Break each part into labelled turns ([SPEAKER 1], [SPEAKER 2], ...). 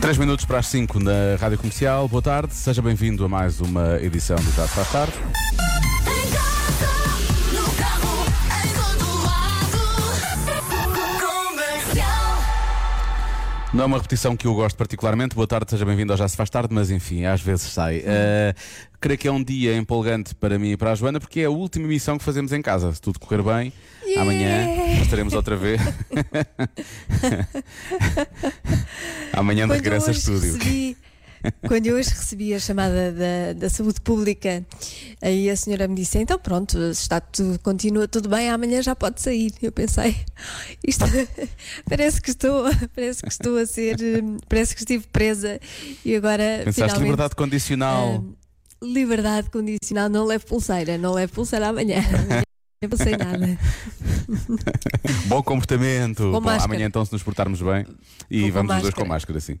[SPEAKER 1] 3 minutos para as 5 na Rádio Comercial. Boa tarde, seja bem-vindo a mais uma edição do Já se faz tarde.
[SPEAKER 2] Lado. Comercial.
[SPEAKER 1] Não é uma repetição que eu gosto particularmente. Boa tarde, seja bem-vindo ao Já se faz tarde, mas enfim, às vezes sai. Uh, creio que é um dia empolgante para mim e para a Joana, porque é a última emissão que fazemos em casa. Se tudo correr bem, amanhã estaremos outra vez. amanhã de
[SPEAKER 3] Quando
[SPEAKER 1] regresso a estúdio.
[SPEAKER 3] recebi- quando eu hoje recebi a chamada da, da saúde pública, aí a senhora me disse: então pronto, se está tudo, continua tudo bem, amanhã já pode sair. Eu pensei, isto parece que estou, parece que estou a ser, parece que estive presa e agora
[SPEAKER 1] Pensaste liberdade condicional.
[SPEAKER 3] hum, liberdade condicional, não levo pulseira, não levo pulseira amanhã. Não passei nada.
[SPEAKER 1] Bom comportamento.
[SPEAKER 3] Com
[SPEAKER 1] Bom, amanhã então, se nos portarmos bem, e
[SPEAKER 3] com
[SPEAKER 1] vamos os dois com máscara, sim.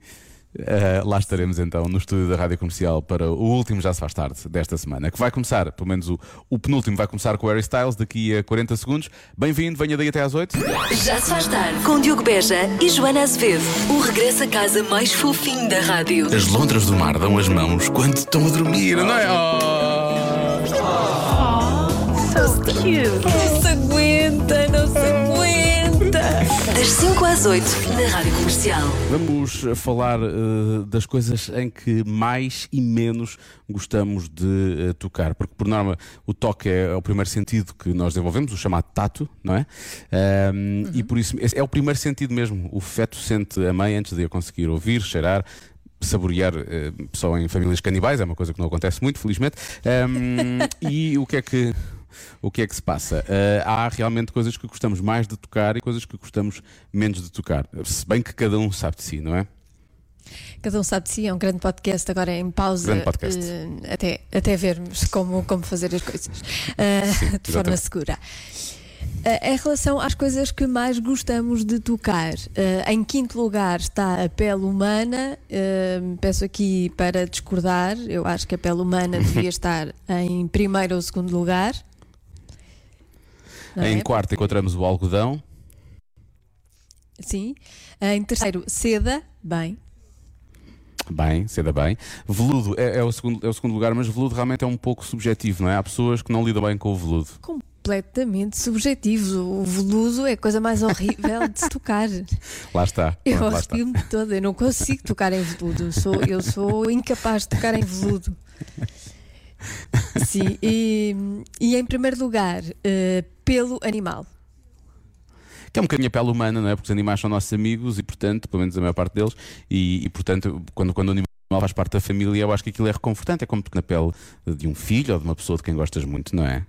[SPEAKER 1] Uh, lá estaremos então no estúdio da Rádio Comercial para o último Já Se Faz Tarde desta semana, que vai começar, pelo menos o, o penúltimo, vai começar com o Harry Styles daqui a 40 segundos. Bem-vindo, venha daí até às 8.
[SPEAKER 4] Já se faz tarde com Diogo Beja e Joana Azevedo. O regresso a casa mais fofinho da rádio.
[SPEAKER 1] As lontras do mar dão as mãos quando estão a dormir, não é?
[SPEAKER 3] Não se aguenta, não se aguenta.
[SPEAKER 4] Das 5 às 8 na Rádio Comercial.
[SPEAKER 1] Vamos uh, falar uh, das coisas em que mais e menos gostamos de uh, tocar, porque por norma o toque é, o primeiro sentido que nós desenvolvemos, o chamado tato, não é? Um, E por isso é o primeiro sentido mesmo. O feto sente a mãe antes de a conseguir ouvir, cheirar. Saborear eh, só em famílias canibais, é uma coisa que não acontece muito, felizmente. Um, e o que é que o que é que se passa? Eh, há realmente coisas que gostamos mais de tocar e coisas que gostamos menos de tocar. Se bem que cada um sabe de si, não é?
[SPEAKER 3] Cada um sabe de si, é um grande podcast agora em pausa. Eh, até, até vermos como, como fazer as coisas eh,
[SPEAKER 1] Sim,
[SPEAKER 3] de forma segura. Eh, em relação às coisas que mais gostamos de tocar, eh, em quinto lugar está a pele humana. Eh, peço aqui para discordar, eu acho que a pele humana devia estar em primeiro ou segundo lugar.
[SPEAKER 1] Em quarto encontramos o algodão.
[SPEAKER 3] Sim. Em terceiro, seda. Bem,
[SPEAKER 1] Bem, seda bem. Veludo é, é o segundo, é o segundo lugar, mas veludo realmente é um pouco subjetivo, não é? Há pessoas que não lidam bem com o veludo.
[SPEAKER 3] completamente subjetivo. O veludo é a coisa mais horrível de se tocar.
[SPEAKER 1] Lá está.
[SPEAKER 3] Eu arrepio-me toda, eu não consigo tocar em veludo. Eu sou, eu sou incapaz de tocar em veludo. Sim, e, e em primeiro lugar, eh, pelo animal.
[SPEAKER 1] Que é um bocadinho a pele humana, não é? Porque os animais são nossos amigos e, portanto, pelo menos a maior parte deles, e, e, portanto, quando, quando o animal faz parte da família, eu acho que aquilo é reconfortante. É como na pele de um filho ou de uma pessoa de quem gostas muito, não é?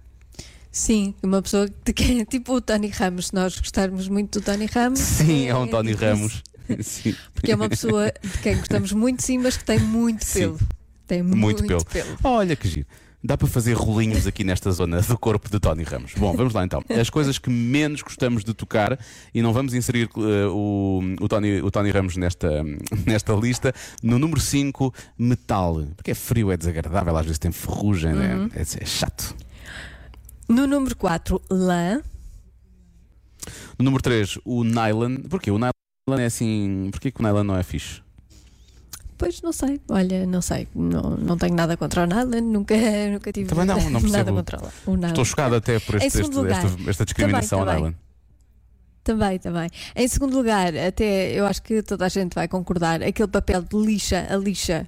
[SPEAKER 3] Sim, uma pessoa de quem, tipo o Tony Ramos, se nós gostarmos muito do Tony Ramos.
[SPEAKER 1] Sim, é um Tony
[SPEAKER 3] tipo
[SPEAKER 1] Ramos. Sim.
[SPEAKER 3] Porque é uma pessoa de quem gostamos muito, sim, mas que tem muito
[SPEAKER 1] Sim.
[SPEAKER 3] Tem
[SPEAKER 1] Muito,
[SPEAKER 3] muito,
[SPEAKER 1] pelo.
[SPEAKER 3] pelo.
[SPEAKER 1] Olha que giro. Dá para fazer rolinhos aqui nesta zona do corpo de Tony Ramos. Bom, vamos lá então. As coisas que menos gostamos de tocar, e não vamos inserir eh, o, o, Tony, o Tony Ramos nesta, nesta lista. No número 5, metal. Porque é frio, é desagradável, às vezes tem ferrugem, né? é, é chato.
[SPEAKER 3] No número 4, lã.
[SPEAKER 1] No número 3, o nylon. Porquê? O nylon é assim. Porquê que o nylon não é fixe?
[SPEAKER 3] Pois não sei, olha, não sei, não, não tenho nada contra o nada, nunca, nunca tive
[SPEAKER 1] Também não, não
[SPEAKER 3] nada contra o.
[SPEAKER 1] Estou chocado até por este, este- esta,
[SPEAKER 3] lugar.
[SPEAKER 1] esta discriminação
[SPEAKER 3] Também,
[SPEAKER 1] ao nylon.
[SPEAKER 3] Também, também. Em segundo lugar, até eu acho que toda a gente vai concordar, aquele papel de lixa, a lixa.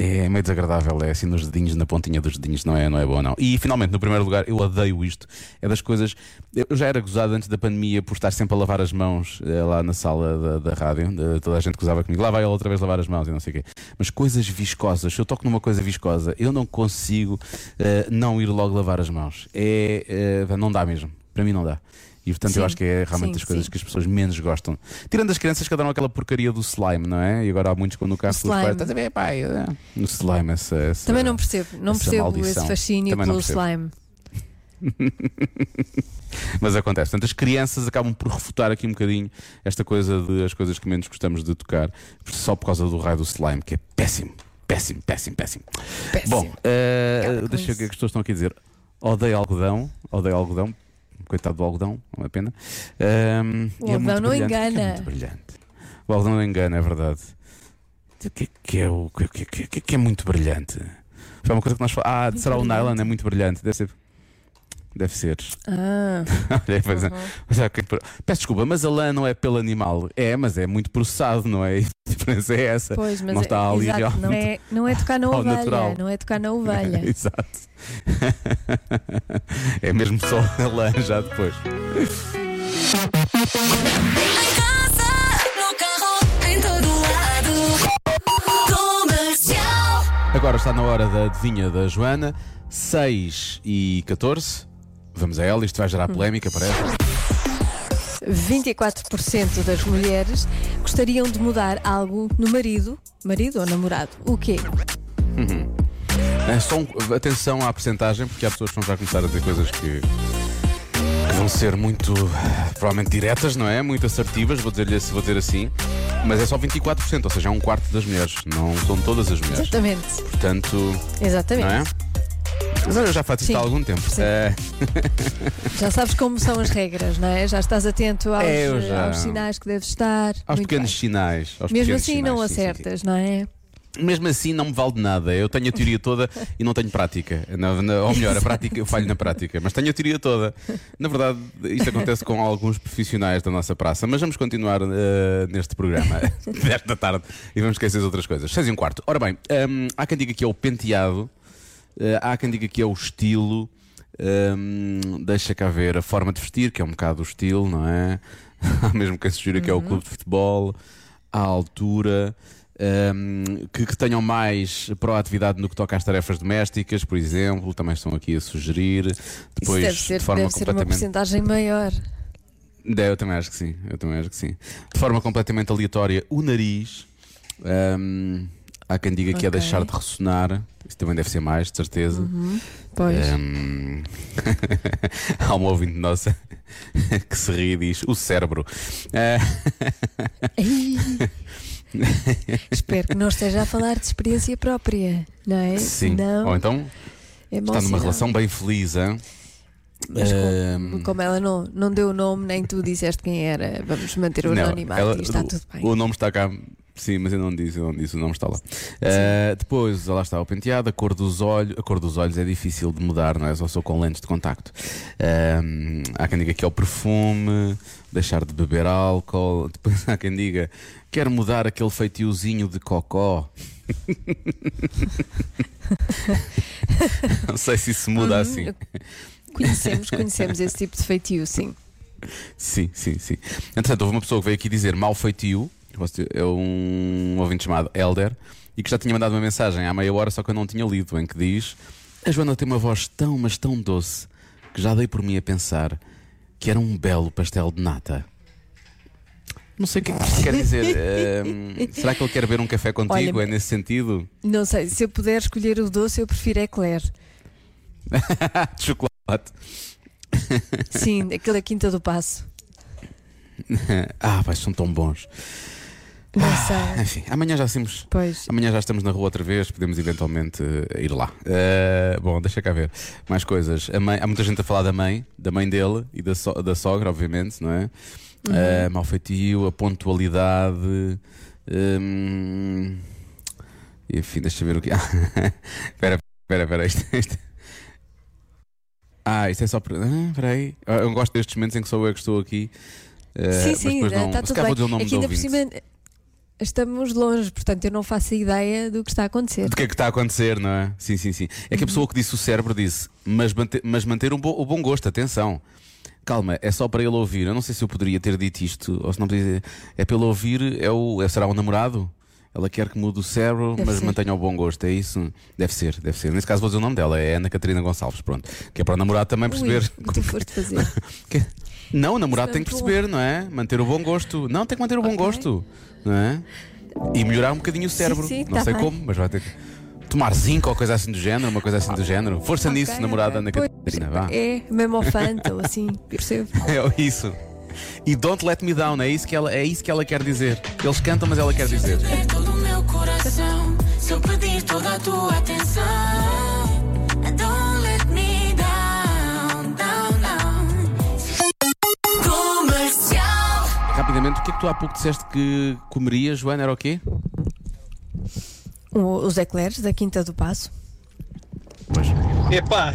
[SPEAKER 1] É meio desagradável, é assim nos dedinhos, na pontinha dos dedinhos, não é, não é bom não. E finalmente, no primeiro lugar, eu odeio isto. É das coisas. Eu já era gozado antes da pandemia por estar sempre a lavar as mãos eh, lá na sala da, da rádio. Eh, toda a gente gozava comigo. Lá vai ela outra vez lavar as mãos e não sei o quê. Mas coisas viscosas, se eu toco numa coisa viscosa, eu não consigo eh, não ir logo lavar as mãos. É, eh, não dá mesmo. Para mim não dá. E portanto eu
[SPEAKER 3] Sim,
[SPEAKER 1] acho que é realmente
[SPEAKER 3] sim,
[SPEAKER 1] das coisas
[SPEAKER 3] sim.
[SPEAKER 1] que as pessoas menos gostam. Tirando as crianças que adoram aquela porcaria do slime, não é? E agora há muitos quando o carro pelos pais. Estás a ver, pai? É, No slime, essa. essa-
[SPEAKER 3] Também não percebo, não percebo
[SPEAKER 1] maldição.
[SPEAKER 3] esse fascínio
[SPEAKER 1] Também
[SPEAKER 3] pelo slime.
[SPEAKER 1] Mas acontece. Portanto, as crianças acabam por refutar aqui um bocadinho esta coisa de as coisas que menos gostamos de tocar, só por causa do raio do slime, que é péssimo. Péssimo, péssimo, péssimo.
[SPEAKER 3] Péssimo.
[SPEAKER 1] Bom,
[SPEAKER 3] com
[SPEAKER 1] deixa eu ver o é que as pessoas estão aqui a dizer. Odeio algodão, odeio algodão. Coitado do algodão, não é pena.
[SPEAKER 3] O
[SPEAKER 1] e é
[SPEAKER 3] algodão
[SPEAKER 1] muito
[SPEAKER 3] não engana.
[SPEAKER 1] É muito brilhante. O algodão não engana, é verdade. O que é que é, o, o que, é que, é- o que é que é muito brilhante? Foi uma coisa que nós falamos. Ah, será o nylon? É muito brilhante. Deve ser. Deve ser.
[SPEAKER 3] Ah,
[SPEAKER 1] Olha, pois é. Mas é Peço desculpa, mas a lã não é pelo animal. É, mas é muito processado, não é? A diferença é essa.
[SPEAKER 3] pois, mas
[SPEAKER 1] não
[SPEAKER 3] é,
[SPEAKER 1] está ali
[SPEAKER 3] exato, não, é, não é tocar na
[SPEAKER 1] ao
[SPEAKER 3] ovelha.
[SPEAKER 1] natural.
[SPEAKER 3] Não é tocar na ovelha.
[SPEAKER 1] Exato. é mesmo só a lã já depois. Agora está na hora da adivinha da Joana, 6 e 14. Vamos a ela, isto vai gerar polémica, parece.
[SPEAKER 3] 24% das mulheres gostariam de mudar algo no marido, marido ou namorado. O quê?
[SPEAKER 1] É só um- atenção à percentagem, porque há pessoas que vão já começar a dizer coisas que, que vão ser muito, provavelmente diretas, não é? Muito assertivas, vou dizer-lhe vou dizer assim. Mas é só 24%, ou seja, é um quarto das mulheres, não são todas as mulheres.
[SPEAKER 3] Exatamente.
[SPEAKER 1] Portanto,
[SPEAKER 3] Exatamente.
[SPEAKER 1] não é? Mas eu já faço isto
[SPEAKER 3] Sim.
[SPEAKER 1] há algum tempo.
[SPEAKER 3] Sim.
[SPEAKER 1] É,
[SPEAKER 3] Já sabes como são as regras, não é? Já estás atento aos,
[SPEAKER 1] É, já-
[SPEAKER 3] aos sinais que deves estar.
[SPEAKER 1] aos
[SPEAKER 3] Muito
[SPEAKER 1] pequenos
[SPEAKER 3] bem.
[SPEAKER 1] sinais. aos
[SPEAKER 3] Mesmo
[SPEAKER 1] pequenos
[SPEAKER 3] assim não
[SPEAKER 1] sinais, sim, sim, sim.
[SPEAKER 3] acertas, não é?
[SPEAKER 1] Mesmo assim não me vale de nada. Eu tenho a teoria toda e não tenho prática. Na- na- ou melhor, a prática, eu falho na prática, mas tenho a teoria toda. Na verdade, isto acontece com alguns profissionais da nossa praça, mas vamos continuar eh, neste programa desta tarde e vamos esquecer as outras coisas. 6 e um quarto. Ora bem, hum, há quem diga que é o penteado, eh, há quem diga que é o estilo. hum, deixa cá ver a forma de vestir, que é um bocado o estilo, não é? Há mesmo quem sugira que é o clube de futebol, a altura, hum, que, que tenham mais proatividade no que toca às tarefas domésticas, por exemplo, também estão aqui a sugerir. Depois,
[SPEAKER 3] Isso deve ser,
[SPEAKER 1] de forma
[SPEAKER 3] deve ser uma
[SPEAKER 1] completamente.
[SPEAKER 3] porcentagem maior.
[SPEAKER 1] É, eu também acho que sim, eu também acho que sim. De forma completamente aleatória, o nariz. hum, há quem diga que é
[SPEAKER 3] Ok.
[SPEAKER 1] deixar de ressonar. Isso também deve ser mais, de certeza.
[SPEAKER 3] Pois.
[SPEAKER 1] Hum, há uma ouvinte nossa que se ri e diz: o cérebro.
[SPEAKER 3] Ai. Espero que não esteja a falar de experiência própria, não é?
[SPEAKER 1] sim.
[SPEAKER 3] Não,
[SPEAKER 1] Ou então
[SPEAKER 3] é mau
[SPEAKER 1] está numa
[SPEAKER 3] sinal.
[SPEAKER 1] relação bem feliz. hein?
[SPEAKER 3] Mas como,
[SPEAKER 1] Hum,
[SPEAKER 3] como ela não, não deu o nome, nem tu disseste quem era, vamos manter o
[SPEAKER 1] não,
[SPEAKER 3] anonimato
[SPEAKER 1] ela-
[SPEAKER 3] e está tudo bem.
[SPEAKER 1] O nome está cá. Sim, mas eu não disse, eu não disse, o nome está lá. Eh, depois, lá está o penteado, a cor dos olhos. A cor dos olhos é difícil de mudar, não é? Só sou com lentes de contacto. Hum, há quem diga que é o perfume, deixar de beber álcool. Depois há quem diga quero mudar aquele feitiozinho de cocó. não sei se isso muda
[SPEAKER 3] Uhum,
[SPEAKER 1] assim.
[SPEAKER 3] Conhecemos, conhecemos esse tipo de feitio, sim.
[SPEAKER 1] Sim, sim, sim. Entretanto, houve uma pessoa que veio aqui dizer mal feitio, é um ouvinte chamado Elder, e que já tinha mandado uma mensagem há meia hora, só que eu não tinha lido, em que diz: A Joana tem uma voz tão, mas tão doce, que já dei por mim a pensar que era um belo pastel de nata. Não sei o que é que isto quer dizer. Ehm, será que ele quer beber um café contigo?
[SPEAKER 3] Olha,
[SPEAKER 1] é nesse sentido?
[SPEAKER 3] Não sei, se eu puder escolher o doce, eu prefiro eclair.
[SPEAKER 1] de chocolate.
[SPEAKER 3] Sim, aquele da Quinta do Passo.
[SPEAKER 1] ah, vai, são tão bons.
[SPEAKER 3] Não sei.
[SPEAKER 1] Enfim, amanhã já temos
[SPEAKER 3] Pois.
[SPEAKER 1] Amanhã já estamos na rua outra vez, podemos eventualmente eh, ir lá. Eh, bom, deixa cá ver. Mais coisas. Mãe- há muita gente a falar da mãe, da mãe dele e da, so- da sogra, obviamente, não é? Eh, mau feitio, a pontualidade. hum, enfim, deixa ver o que. Espera, espera, espera. Isto, isto- Ah, isto é só. para- Ah, espera aí. Eu gosto destes momentos em que sou eu que estou aqui.
[SPEAKER 3] sim, sim, está tudo bem.
[SPEAKER 1] vou dizer o nome
[SPEAKER 3] Aqui
[SPEAKER 1] do
[SPEAKER 3] ainda por cima estamos longe, portanto eu não faço ideia do que está a acontecer.
[SPEAKER 1] Do que é que está a acontecer, não é? Sim, sim, sim. É que a pessoa que disse o cérebro disse, mas manter, mas manter um bo- o bom gosto, atenção. Calma, é só para ele ouvir. Eu não sei se eu poderia ter dito isto, ou se não podia dizer. É para ele ouvir, é o, é- será o namorado? Ela quer que mude o cérebro,
[SPEAKER 3] Deve
[SPEAKER 1] mas
[SPEAKER 3] ser.
[SPEAKER 1] mantenha o bom gosto, é isso? Deve ser, deve ser. Nesse caso vou dizer o nome dela, é Ana Catarina Gonçalves, pronto. Que é para o namorado também perceber.
[SPEAKER 3] Ui, que tu foste fazer.
[SPEAKER 1] Que- Não, o namorado tem que perceber, não é? Manter o bom gosto. Não, tem que manter o bom
[SPEAKER 3] Ok.
[SPEAKER 1] gosto, não é? E melhorar um bocadinho o cérebro.
[SPEAKER 3] sim,
[SPEAKER 1] não
[SPEAKER 3] tá
[SPEAKER 1] sei
[SPEAKER 3] bem.
[SPEAKER 1] como, mas vai ter que tomar zinco ou coisa assim do género, uma coisa assim do género. Força
[SPEAKER 3] Ok,
[SPEAKER 1] nisso, namorada Ana Catarina, vá.
[SPEAKER 3] É, mesmo ao ou assim, percebo.
[SPEAKER 1] É isso. E don't let me down, é isso que ela, é isso que ela quer dizer. Eles cantam, mas ela quer dizer.
[SPEAKER 2] É todo o meu coração. Se eu pedir toda a tua atenção,
[SPEAKER 1] o que é que tu há pouco disseste que comerias, Joana? Era o quê?
[SPEAKER 3] O- Os eclairs da Quinta do Passo.
[SPEAKER 1] Pois.
[SPEAKER 5] Epá,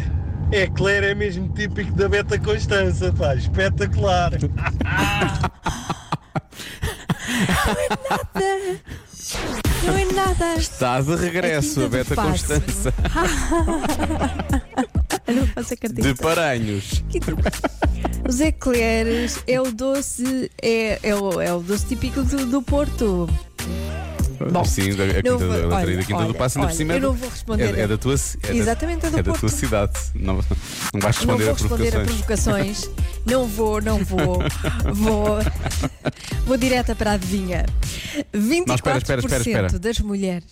[SPEAKER 5] é é mesmo típico da Beta Constança, pá, espetacular.
[SPEAKER 3] Não é nada.
[SPEAKER 1] Está de regresso a,
[SPEAKER 3] A Quinta do
[SPEAKER 1] Beta
[SPEAKER 3] Passo.
[SPEAKER 1] Constança
[SPEAKER 3] Não faço acreditar.
[SPEAKER 1] de Paranhos.
[SPEAKER 3] Os eclairs é o doce, é, é, o, é o doce típico do, do Porto. Bom,
[SPEAKER 1] Sim, da, a Quinta,
[SPEAKER 3] não
[SPEAKER 1] do-
[SPEAKER 3] vou-
[SPEAKER 1] da
[SPEAKER 3] olha,
[SPEAKER 1] Quinta
[SPEAKER 3] olha,
[SPEAKER 1] do Passo, ainda por cima é
[SPEAKER 3] eu
[SPEAKER 1] do-
[SPEAKER 3] não vou responder
[SPEAKER 1] É, é
[SPEAKER 3] a-
[SPEAKER 1] da tua, é da-
[SPEAKER 3] Exatamente, é do
[SPEAKER 1] é da tua cidade. Não, não vais
[SPEAKER 3] Não
[SPEAKER 1] responder
[SPEAKER 3] vou
[SPEAKER 1] a
[SPEAKER 3] responder a
[SPEAKER 1] provocações.
[SPEAKER 3] provocações. Não vou, não vou. Vou, vou direta para a adivinha. 24%
[SPEAKER 1] Não, espera, espera, espera, espera.
[SPEAKER 3] das mulheres.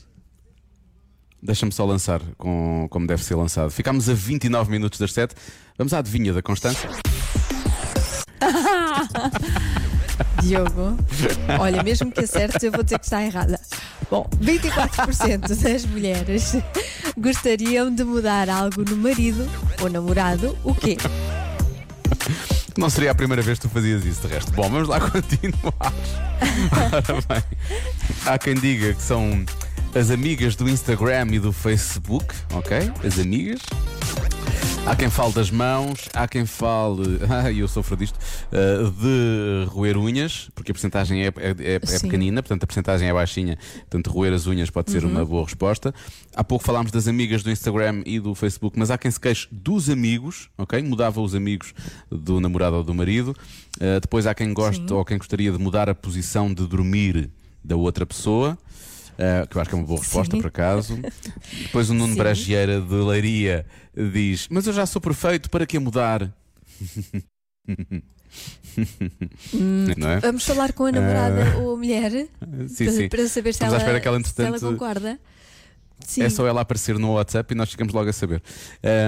[SPEAKER 1] Deixa-me só lançar com, como deve ser lançado. Ficámos a 29 minutos das 7. Vamos à adivinha da Constância.
[SPEAKER 3] Diogo, olha, mesmo que acertes, eu vou dizer que está errada. Bom, 24% das mulheres gostariam de mudar algo no marido ou namorado. O quê?
[SPEAKER 1] Não seria a primeira vez que tu fazias isso, de resto. Bom, vamos lá continuar. Ora bem, há quem diga que são as amigas do Instagram e do Facebook, ok? As amigas. Há quem fale das mãos, há quem fale, ai eu sofro disto, uh, de roer unhas, porque a porcentagem é, é, é
[SPEAKER 3] Sim.
[SPEAKER 1] pequenina, portanto a porcentagem é baixinha, portanto roer as unhas pode ser uma boa resposta. Há pouco falámos das amigas do Instagram e do Facebook, mas há quem se queixe dos amigos, ok? Mudava os amigos do namorado ou do marido. Uh, depois há quem goste ou quem gostaria de mudar a posição de dormir da outra pessoa. Uh, que eu acho que é uma boa resposta,
[SPEAKER 3] Sim.
[SPEAKER 1] por acaso. Depois o Nuno
[SPEAKER 3] Sim.
[SPEAKER 1] Bragieira de Leiria diz: Mas eu já sou perfeito, para que mudar? Não é?
[SPEAKER 3] Vamos falar com a namorada ou a mulher
[SPEAKER 1] Sim,
[SPEAKER 3] para,
[SPEAKER 1] sim.
[SPEAKER 3] para saber se
[SPEAKER 1] Estamos à
[SPEAKER 3] ela,
[SPEAKER 1] espera que ela,
[SPEAKER 3] se ela concorda. Sim.
[SPEAKER 1] É só ela aparecer no WhatsApp e nós ficamos logo a saber.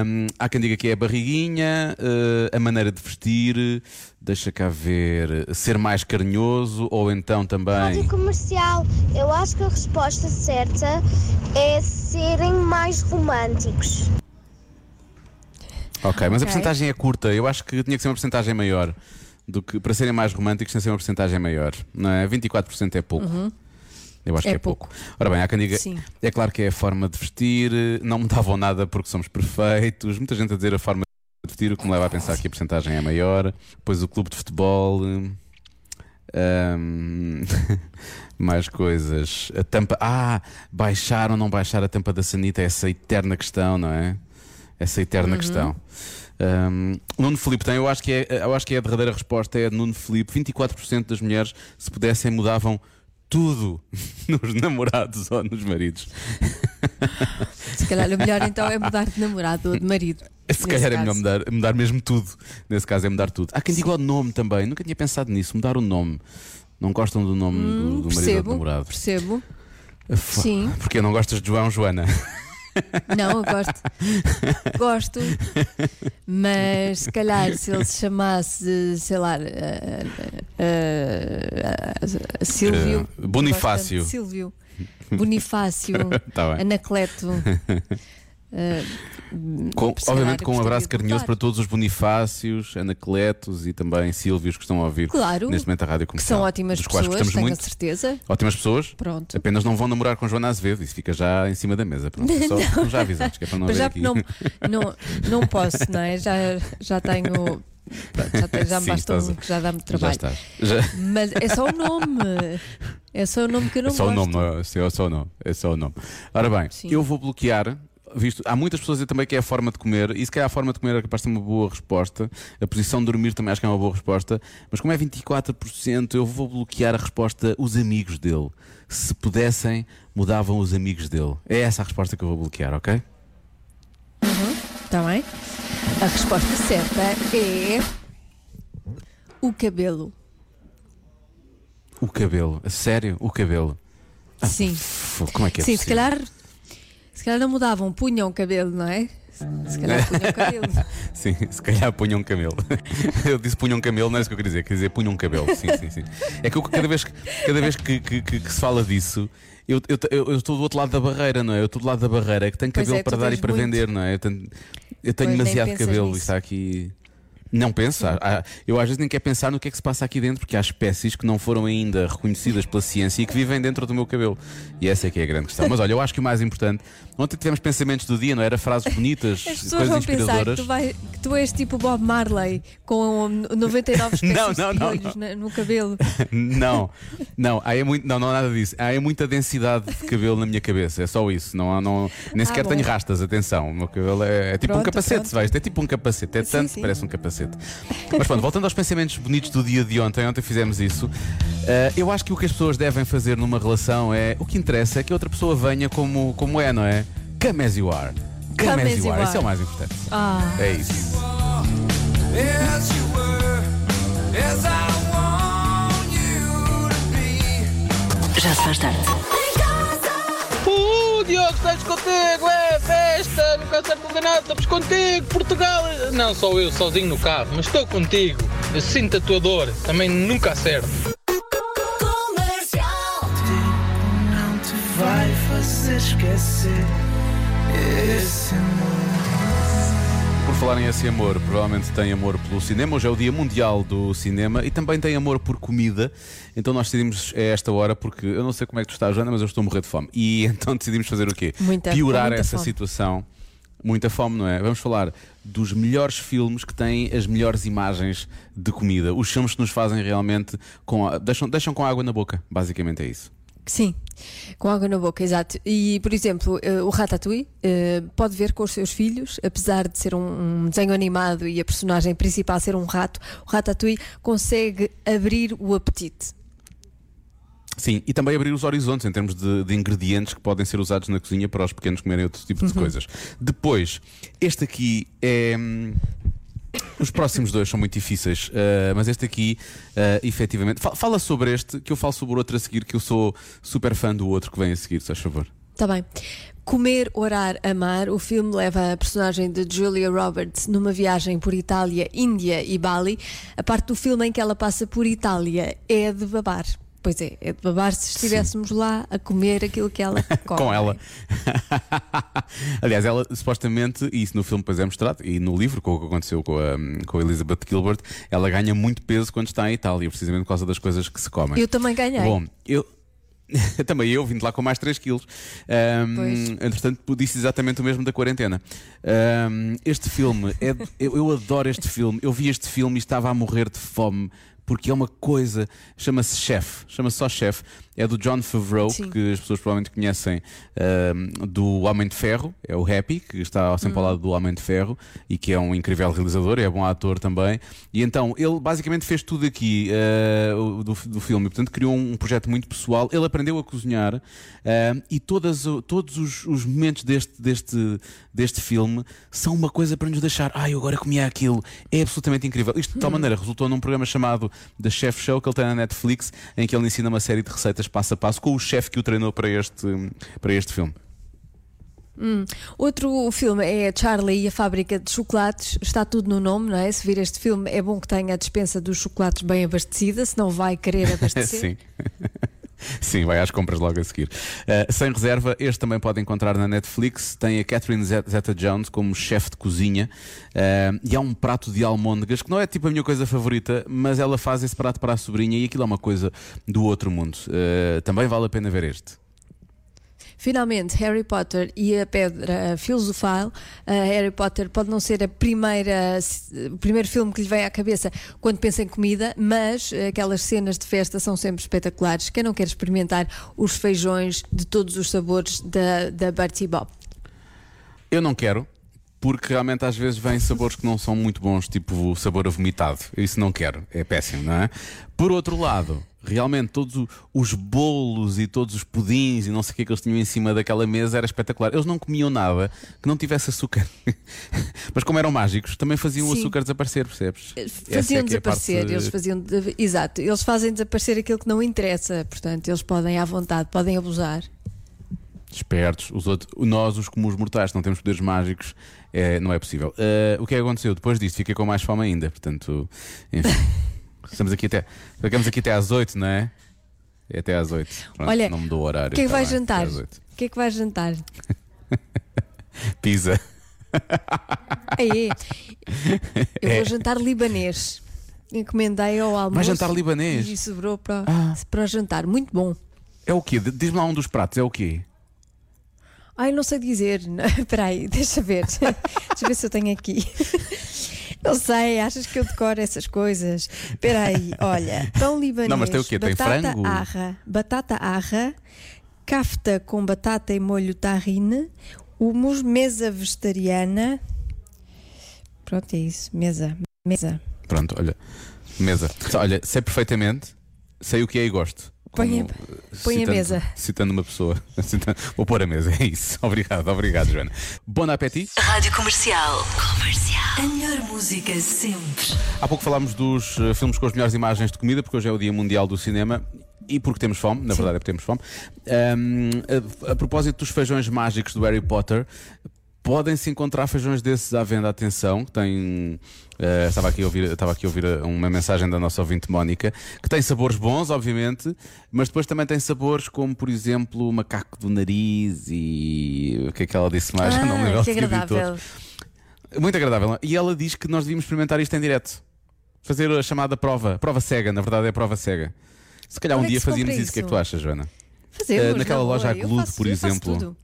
[SPEAKER 1] Um, há quem diga que é a barriguinha, uh, a maneira de vestir, deixa cá ver, ser mais carinhoso ou então também.
[SPEAKER 6] Rádio comercial, eu acho que a resposta certa é serem mais românticos.
[SPEAKER 1] Ok, mas a
[SPEAKER 3] Ok.
[SPEAKER 1] porcentagem é curta. Eu acho que tinha que ser uma porcentagem maior. Do que, para serem mais românticos, tem que ser uma porcentagem maior. Não é? 24% é pouco. Eu acho
[SPEAKER 3] É
[SPEAKER 1] que é pouco. Ora bem, há quem diga.
[SPEAKER 3] Sim.
[SPEAKER 1] É claro que é a forma de vestir, não mudavam nada porque somos perfeitos. Muita gente a dizer a forma de vestir, o que me leva a pensar que a porcentagem é maior. Depois o clube de futebol. hum, mais coisas. A tampa. Ah, baixar ou não baixar a tampa da sanita, é essa eterna questão, não é? Essa eterna questão. Um, Nuno Filipe tem, eu acho, que é, eu acho que é a derradeira resposta é Nuno Filipe. 24% das mulheres, se pudessem, mudavam tudo nos namorados ou nos maridos.
[SPEAKER 3] Se calhar o melhor então é mudar de namorado ou de marido.
[SPEAKER 1] Se calhar é melhor mudar, mudar mesmo tudo. Nesse caso é mudar tudo. Há quem diga o nome também. Nunca tinha pensado nisso. Mudar o nome. Não gostam do nome do, do marido ou do
[SPEAKER 3] Hum,
[SPEAKER 1] namorado.
[SPEAKER 3] percebo. Sim.
[SPEAKER 1] Porque não gostas de João, Joana?
[SPEAKER 3] Não, eu gosto. gosto. Mas se calhar se ele se chamasse, sei lá, eh, eh, eh, Silvio.
[SPEAKER 1] Bonifácio.
[SPEAKER 3] Silvio. Bonifácio.
[SPEAKER 1] Tá.
[SPEAKER 3] Anacleto. Eh,
[SPEAKER 1] Com- obviamente com um abraço carinhoso para todos os Bonifácios, Anacletos e também Sílvios que estão a ouvir
[SPEAKER 3] Claro,
[SPEAKER 1] neste momento a rádio
[SPEAKER 3] que
[SPEAKER 1] comercial.
[SPEAKER 3] são ótimas
[SPEAKER 1] dos quais
[SPEAKER 3] pessoas, tenho
[SPEAKER 1] muito.
[SPEAKER 3] a certeza.
[SPEAKER 1] Ótimas pessoas.
[SPEAKER 3] Pronto.
[SPEAKER 1] Apenas não vão namorar com Joana Azevedo, isso fica já em cima da mesa. Pronto, só estão já avisados, que é para não
[SPEAKER 3] Mas já
[SPEAKER 1] aqui.
[SPEAKER 3] não, não, não posso, não é? Já, já tenho. pronto, já, tenho- já me
[SPEAKER 1] Sim,
[SPEAKER 3] basta um que já dá-me
[SPEAKER 1] Já
[SPEAKER 3] trabalho.
[SPEAKER 1] estás. Já-
[SPEAKER 3] Mas é só o nome. É só o nome que eu não
[SPEAKER 1] é só o
[SPEAKER 3] gosto.
[SPEAKER 1] nome, não é? É só o nome. É só o nome. Ora bem,
[SPEAKER 3] Sim.
[SPEAKER 1] eu vou bloquear. Visto, há muitas pessoas a dizer também que é a forma de comer, e se calhar a forma de comer é capaz de ter uma boa resposta. A posição de dormir também acho que é uma boa resposta. Mas como é 24%, eu vou bloquear a resposta os amigos dele. Se pudessem, mudavam os amigos dele. É essa a resposta que eu vou bloquear, ok?
[SPEAKER 3] Está bem? A resposta certa é. O cabelo.
[SPEAKER 1] O cabelo. A sério? O cabelo.
[SPEAKER 3] Sim.
[SPEAKER 1] F- Como é que é
[SPEAKER 3] Sim, se
[SPEAKER 1] possível?
[SPEAKER 3] calhar. Se calhar não mudavam, punham o cabelo, não é? Se calhar punham cabelo.
[SPEAKER 1] Sim, se calhar punham camelo. Eu disse punham camelo, não é isso que eu queria dizer, quer dizer punham cabelo. Sim, sim, sim. É que eu, cada vez, que, cada vez que, que- que- que se fala disso, eu, eu, eu- estou do outro lado da barreira, não é? Eu estou do lado da barreira que tenho cabelo
[SPEAKER 3] é,
[SPEAKER 1] para dar e para
[SPEAKER 3] muito.
[SPEAKER 1] vender, não é? Eu tenho, eu tenho demasiado cabelo e
[SPEAKER 3] nisso.
[SPEAKER 1] está aqui. Não pensa. Há- Eu às vezes nem quero pensar no que é que se passa aqui dentro, porque há espécies que não foram ainda reconhecidas pela ciência e que vivem dentro do meu cabelo. E essa é que é a grande questão. Mas olha, eu acho que o mais importante. Ontem tivemos pensamentos do dia, não era? Frases bonitas,
[SPEAKER 3] As pessoas
[SPEAKER 1] coisas
[SPEAKER 3] vão pensar que
[SPEAKER 1] inspiradoras.
[SPEAKER 3] tu, vai- que tu és tipo Bob Marley com 99 espécies
[SPEAKER 1] Não, não,
[SPEAKER 3] de
[SPEAKER 1] não,
[SPEAKER 3] olhos na- no cabelo.
[SPEAKER 1] Não, não, há é muito, não, não há nada disso. Há é muita densidade de cabelo na minha cabeça, é só isso. Não, há- não, nem sequer
[SPEAKER 3] bom.
[SPEAKER 1] tenho rastas, atenção. O meu cabelo é, é tipo um
[SPEAKER 3] Pronto,
[SPEAKER 1] capacete,
[SPEAKER 3] pronto.
[SPEAKER 1] vais, é tipo um capacete, é
[SPEAKER 3] Sim,
[SPEAKER 1] tanto,
[SPEAKER 3] sim.
[SPEAKER 1] parece um capacete. Mas pronto, voltando aos pensamentos bonitos do dia de ontem, ontem fizemos isso. eh, eu acho que o que as pessoas devem fazer numa relação é o que interessa é que a outra pessoa venha como, como é, não é? Come as you are. Come,
[SPEAKER 3] Come
[SPEAKER 1] as
[SPEAKER 3] as
[SPEAKER 1] you
[SPEAKER 3] you
[SPEAKER 1] are,
[SPEAKER 3] are.
[SPEAKER 1] isso é o mais importante.
[SPEAKER 3] Ah,
[SPEAKER 1] É isso.
[SPEAKER 7] As you were, as I want you to be.
[SPEAKER 4] Já se faz tarde.
[SPEAKER 8] Diogo, estás contigo, é festa, nunca acerto de nada, estamos contigo, Portugal. Não sou eu sozinho no carro, mas estou contigo. Eu sinto a tua dor, também nunca acerto.
[SPEAKER 7] Não te vai fazer esquecer esse
[SPEAKER 1] Por falar em esse amor, provavelmente tem amor pelo cinema. Hoje é o Dia Mundial do Cinema e também tem amor por comida. Então nós decidimos a esta hora, porque eu não sei como é que tu estás, Joana, mas eu estou a morrer de fome. E então decidimos fazer o quê?
[SPEAKER 3] Muita-
[SPEAKER 1] Piorar
[SPEAKER 3] muita
[SPEAKER 1] essa
[SPEAKER 3] fome.
[SPEAKER 1] situação. Muita fome, não é? Vamos falar dos melhores filmes que têm as melhores imagens de comida. Os filmes que nos fazem realmente com a- deixam, deixam com água na boca. Basicamente é isso.
[SPEAKER 3] sim, com água na boca, exato. E, por exemplo, eh, o Ratatouille eh, pode ver com os seus filhos, apesar de ser um, desenho animado e a personagem principal ser um rato, o Ratatouille consegue abrir o apetite.
[SPEAKER 1] Sim, e também abrir os horizontes em termos de, de ingredientes que podem ser usados na cozinha para os pequenos comerem outro tipo de coisas. Depois, este aqui é. Os próximos dois são muito difíceis, uh, mas este aqui, uh, efetivamente. fa- Fala sobre este, que eu falo sobre o outro a seguir, que eu sou super fã do outro que vem a seguir, se faz favor.
[SPEAKER 3] Está Tá bem. Comer, Orar, Amar, o filme leva a personagem de Julia Roberts numa viagem por Itália, Índia e Bali. A parte do filme em que ela passa por Itália é de babar. Pois é, é de babar se estivéssemos lá a comer aquilo que ela come.
[SPEAKER 1] Com ela. Aliás, ela supostamente, e isso no filme depois é mostrado, e no livro, com o que aconteceu com a, com a Elizabeth Gilbert, ela ganha muito peso quando está em Itália, precisamente por causa das coisas que se comem.
[SPEAKER 3] Eu também ganhei.
[SPEAKER 1] Bom, eu. Também eu vim de lá com mais 3 quilos.
[SPEAKER 3] Pois.
[SPEAKER 1] entretanto, disse exatamente o mesmo da quarentena. Ahm, este filme, é, eu, eu adoro este filme. Eu vi este filme e estava a morrer de fome. Porque é uma coisa, chama-se Chef, chama-se só Chef, é do John Favreau,
[SPEAKER 3] Sim.
[SPEAKER 1] que as pessoas provavelmente conhecem ahm, do Homem de Ferro, é o Happy, que está sempre ao lado do Homem de Ferro e que é um incrível realizador, é bom ator também. E então ele basicamente fez tudo aqui ah, o- do, do filme, portanto criou um projeto muito pessoal. Ele aprendeu a cozinhar ah, e todas, todos os, os momentos deste, deste, deste filme são uma coisa para nos deixar. Ai, eu agora comia aquilo. É absolutamente incrível. Isto de tal maneira resultou num programa chamado The Chef Show que ele tem na Netflix, em que ele ensina uma série de receitas passo a passo com o chefe que o treinou para este, para este filme.
[SPEAKER 3] Outro filme é Charlie e a Fábrica de Chocolates. Está tudo no nome, não é? Se vir este filme, é bom que tenha a dispensa dos chocolates bem abastecida, senão vai querer abastecer.
[SPEAKER 1] Sim. Sim, vai às compras logo a seguir. Uh, sem reserva, este também pode encontrar na Netflix. Tem a Catherine Zeta- Zeta-Jones como chefe de cozinha uh, e há um prato de almôndegas que não é tipo a minha coisa favorita, mas ela faz esse prato para a sobrinha e aquilo é uma coisa do outro mundo. Uh, também vale a pena ver este.
[SPEAKER 3] Finalmente, Harry Potter e a Pedra Filosofal. Uh, Harry Potter pode não ser a primeira, o primeiro filme que lhe vem à cabeça quando pensa em comida, mas aquelas cenas de festa são sempre espetaculares. Quem não quer experimentar os feijões de todos os sabores da, da Bertie Bob?
[SPEAKER 1] Eu não quero, porque realmente às vezes vêm sabores que não são muito bons, tipo o sabor a vomitado. Isso não quero, é péssimo, não é? Por outro lado, realmente todos o- os bolos e todos os pudins e não sei o que que eles tinham em cima daquela mesa era espetacular. Eles não comiam nada que não tivesse açúcar. Mas como eram mágicos, também faziam o
[SPEAKER 3] Sim.
[SPEAKER 1] açúcar desaparecer, percebes? Essa é
[SPEAKER 3] Faziam
[SPEAKER 1] é parte-
[SPEAKER 3] desaparecer, eles faziam exato, eles fazem desaparecer aquilo que não interessa, portanto, eles podem à vontade, podem abusar.
[SPEAKER 1] espertos, os outros, nós, os comuns mortais, não temos poderes mágicos, é, não é possível. Eh, o que é que aconteceu? Depois disto, fiquei com mais fome ainda. Portanto, enfim, estamos aqui até, ficamos aqui até às 8, não é? É até às 8. Pronto,
[SPEAKER 3] Olha,
[SPEAKER 1] não me dou o horário.
[SPEAKER 3] O que é que
[SPEAKER 1] tá bem,
[SPEAKER 3] jantar?
[SPEAKER 1] até às 8.
[SPEAKER 3] O que é que vais jantar?
[SPEAKER 1] Pizza.
[SPEAKER 3] Aí, Eu
[SPEAKER 1] É.
[SPEAKER 3] vou jantar libanês. Encomendei ao almoço.
[SPEAKER 1] jantar libanês?
[SPEAKER 3] E sobrou para,
[SPEAKER 1] Ah.
[SPEAKER 3] para o jantar. Muito bom.
[SPEAKER 1] É o quê? Diz-me lá um dos pratos, é o quê?
[SPEAKER 3] Ai, não sei dizer. Espera aí, deixa ver. deixa ver se eu tenho aqui. Não sei, achas que eu decoro essas coisas? Espera aí, olha, pão libanês,
[SPEAKER 1] Não, mas tem o quê? Tem
[SPEAKER 3] batata
[SPEAKER 1] frango?
[SPEAKER 3] arra, batata arra, kafta com batata e molho tahine, hummus, mesa vegetariana. Pronto, é isso, mesa, mesa.
[SPEAKER 1] Pronto, olha, mesa. Olha, sei perfeitamente, sei o que é e gosto.
[SPEAKER 3] Põe a-
[SPEAKER 1] Como,
[SPEAKER 3] põe a
[SPEAKER 1] citando-
[SPEAKER 3] mesa.
[SPEAKER 1] Citando uma pessoa. Citando- Vou pôr a mesa, é isso. Obrigado, obrigado, Joana. Bom apetite.
[SPEAKER 4] Rádio Comercial. Comercial. A melhor música sempre.
[SPEAKER 1] Há pouco falámos dos eh, filmes com as melhores imagens de comida, porque hoje é o Dia Mundial do Cinema. E porque temos fome, na verdade é porque temos fome. Ahm, a, a propósito dos feijões mágicos do Harry Potter, podem-se encontrar feijões desses à venda. Atenção, que tem. eh, estava, aqui a ouvir, estava aqui a ouvir uma mensagem da nossa ouvinte Mónica, que tem sabores bons, obviamente, mas depois também tem sabores como, por exemplo, o macaco do nariz e. O que é que ela disse mais? Já não me lembro,
[SPEAKER 3] Ah, que
[SPEAKER 1] tinha dito
[SPEAKER 3] agradável.
[SPEAKER 1] Muito agradável. E ela diz que nós devíamos experimentar isto em direto. Fazer a chamada prova. Prova cega, na verdade é prova cega. Se calhar um
[SPEAKER 3] é que
[SPEAKER 1] dia fazíamos isso. O que é que
[SPEAKER 3] isso?
[SPEAKER 1] tu achas, Joana?
[SPEAKER 3] Fazemos,
[SPEAKER 1] Eh, naquela loja Aglude, por exemplo.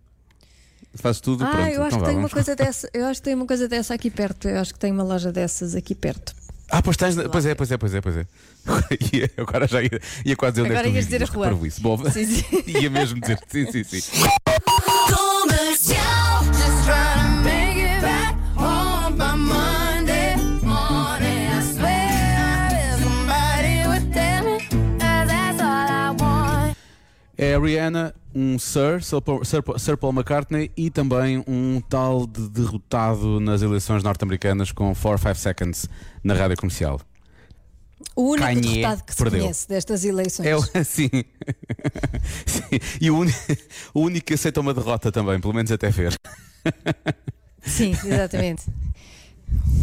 [SPEAKER 1] Fazes tudo?
[SPEAKER 3] Ah,
[SPEAKER 1] Pronto,
[SPEAKER 3] eu acho
[SPEAKER 1] então
[SPEAKER 3] que
[SPEAKER 1] vá,
[SPEAKER 3] tem uma coisa dessa. Eu acho que tem uma coisa dessa aqui perto. Eu acho que tem uma loja dessas aqui perto.
[SPEAKER 1] Ah, pois tens. Pois é, pois é, pois é, pois é. Ia- Agora já ia, ia quase dizer onde
[SPEAKER 3] Agora
[SPEAKER 1] é que tu
[SPEAKER 3] ias dizer a rua.
[SPEAKER 1] Bom,
[SPEAKER 3] Sim, sim.
[SPEAKER 1] ia mesmo dizer. Sim, sim, sim. É a Rihanna, um Sir, Sir Paul, Sir McCartney e também um tal de derrotado nas eleições norte-americanas com 4 5 Seconds na rádio comercial.
[SPEAKER 3] O único
[SPEAKER 1] Kanye
[SPEAKER 3] derrotado que se
[SPEAKER 1] perdeu.
[SPEAKER 3] conhece destas eleições.
[SPEAKER 1] É sim. Sim. E o, o único que aceita uma derrota também, pelo menos até ver.
[SPEAKER 3] Sim, exatamente.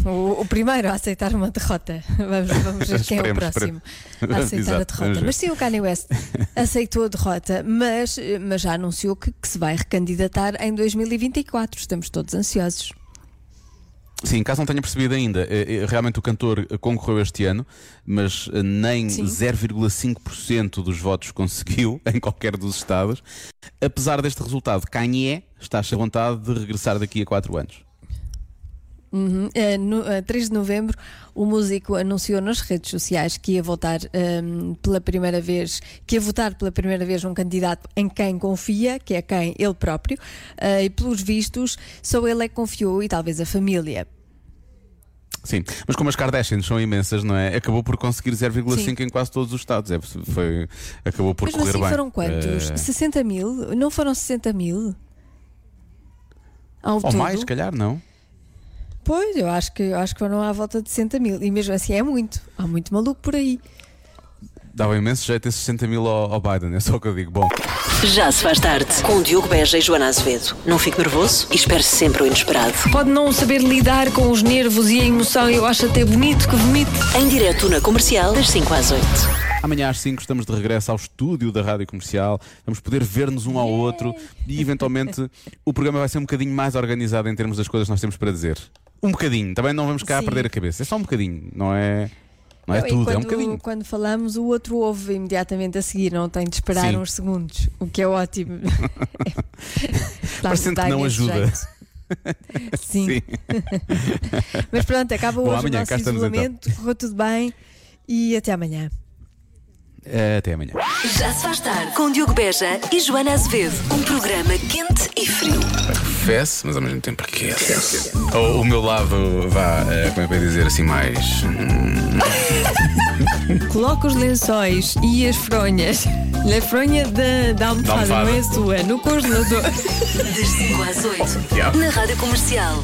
[SPEAKER 3] O, o primeiro a aceitar uma derrota. Vamos, vamos ver quem é o próximo a aceitar a derrota. Mas sim, o Kanye West aceitou a derrota, mas, mas já anunciou que, que se vai recandidatar em 2024. Estamos todos ansiosos.
[SPEAKER 1] Sim, caso não tenha percebido ainda, eh, eh, realmente o cantor concorreu este ano, mas eh, nem
[SPEAKER 3] Sim.
[SPEAKER 1] 0,5% dos votos conseguiu em qualquer dos estados. Apesar deste resultado, Kanye está de vontade de regressar daqui a 4 anos.
[SPEAKER 3] Uhum. Eh, no, eh, 3 de novembro, o músico anunciou nas redes sociais que ia votar ehm, pela primeira vez, que ia votar pela primeira vez um candidato em quem confia, que é quem ele próprio, eh, e pelos vistos, só ele é que confiou e talvez a família.
[SPEAKER 1] Sim, mas como as Kardashians são imensas, não é? Acabou por conseguir 0,5 em quase todos os estados. É, foi, acabou por
[SPEAKER 3] Mesmo
[SPEAKER 1] correr
[SPEAKER 3] assim
[SPEAKER 1] bem.
[SPEAKER 3] foram quantos?
[SPEAKER 1] Eh,
[SPEAKER 3] 60 mil? Não foram 60 mil? Ao
[SPEAKER 1] ou
[SPEAKER 3] todo?
[SPEAKER 1] mais, se calhar, não.
[SPEAKER 3] Pois, eu acho, que, eu acho que foram à volta de 60 mil. E mesmo assim é muito. Há muito maluco por aí.
[SPEAKER 1] Dava imenso jeito esses 60 mil ao, ao Biden, é só o que eu digo. Bom,
[SPEAKER 4] Já se faz tarde. Com Diogo Beja e Joana Azevedo. Não fique nervoso e espere sempre o inesperado.
[SPEAKER 3] Pode não saber lidar com os nervos e a emoção. Eu acho até bonito que vomite.
[SPEAKER 4] Em direto na comercial, das 5 às 8.
[SPEAKER 1] Amanhã às 5 estamos de regresso ao estúdio da Rádio Comercial. Vamos poder ver-nos um ao outro e eventualmente o programa vai ser um bocadinho mais organizado em termos das coisas que nós temos para dizer. Um bocadinho, também não vamos cá
[SPEAKER 3] Sim.
[SPEAKER 1] perder a cabeça. É só um bocadinho, não é? Não é
[SPEAKER 3] Não,
[SPEAKER 1] tudo, é um
[SPEAKER 3] quando,
[SPEAKER 1] bocadinho.
[SPEAKER 3] quando falamos, o outro ouve imediatamente a seguir, não tem de esperar
[SPEAKER 1] Sim.
[SPEAKER 3] uns segundos, o que é ótimo.
[SPEAKER 1] Parecendo que não ajuda.
[SPEAKER 3] jeito. Sim. Mas pronto, acaba
[SPEAKER 1] Bom,
[SPEAKER 3] hoje
[SPEAKER 1] amanhã
[SPEAKER 3] o nosso
[SPEAKER 1] então.
[SPEAKER 3] isolamento, correu tudo bem e até amanhã.
[SPEAKER 1] Até amanhã.
[SPEAKER 4] Já se faz tarde. Com Diogo Beja e Joana Azevedo. Um programa quente e frio.
[SPEAKER 1] Fesse, mas ao mesmo tempo aquece. O, o meu lado, vá, eh, como é que eu ia dizer assim, mais.
[SPEAKER 3] Coloca os lençóis e as fronhas. A fronha da, da almofada,
[SPEAKER 1] Da almofada.
[SPEAKER 3] não é sua, no congelador.
[SPEAKER 4] Das 5 às 8. Na Rádio Comercial.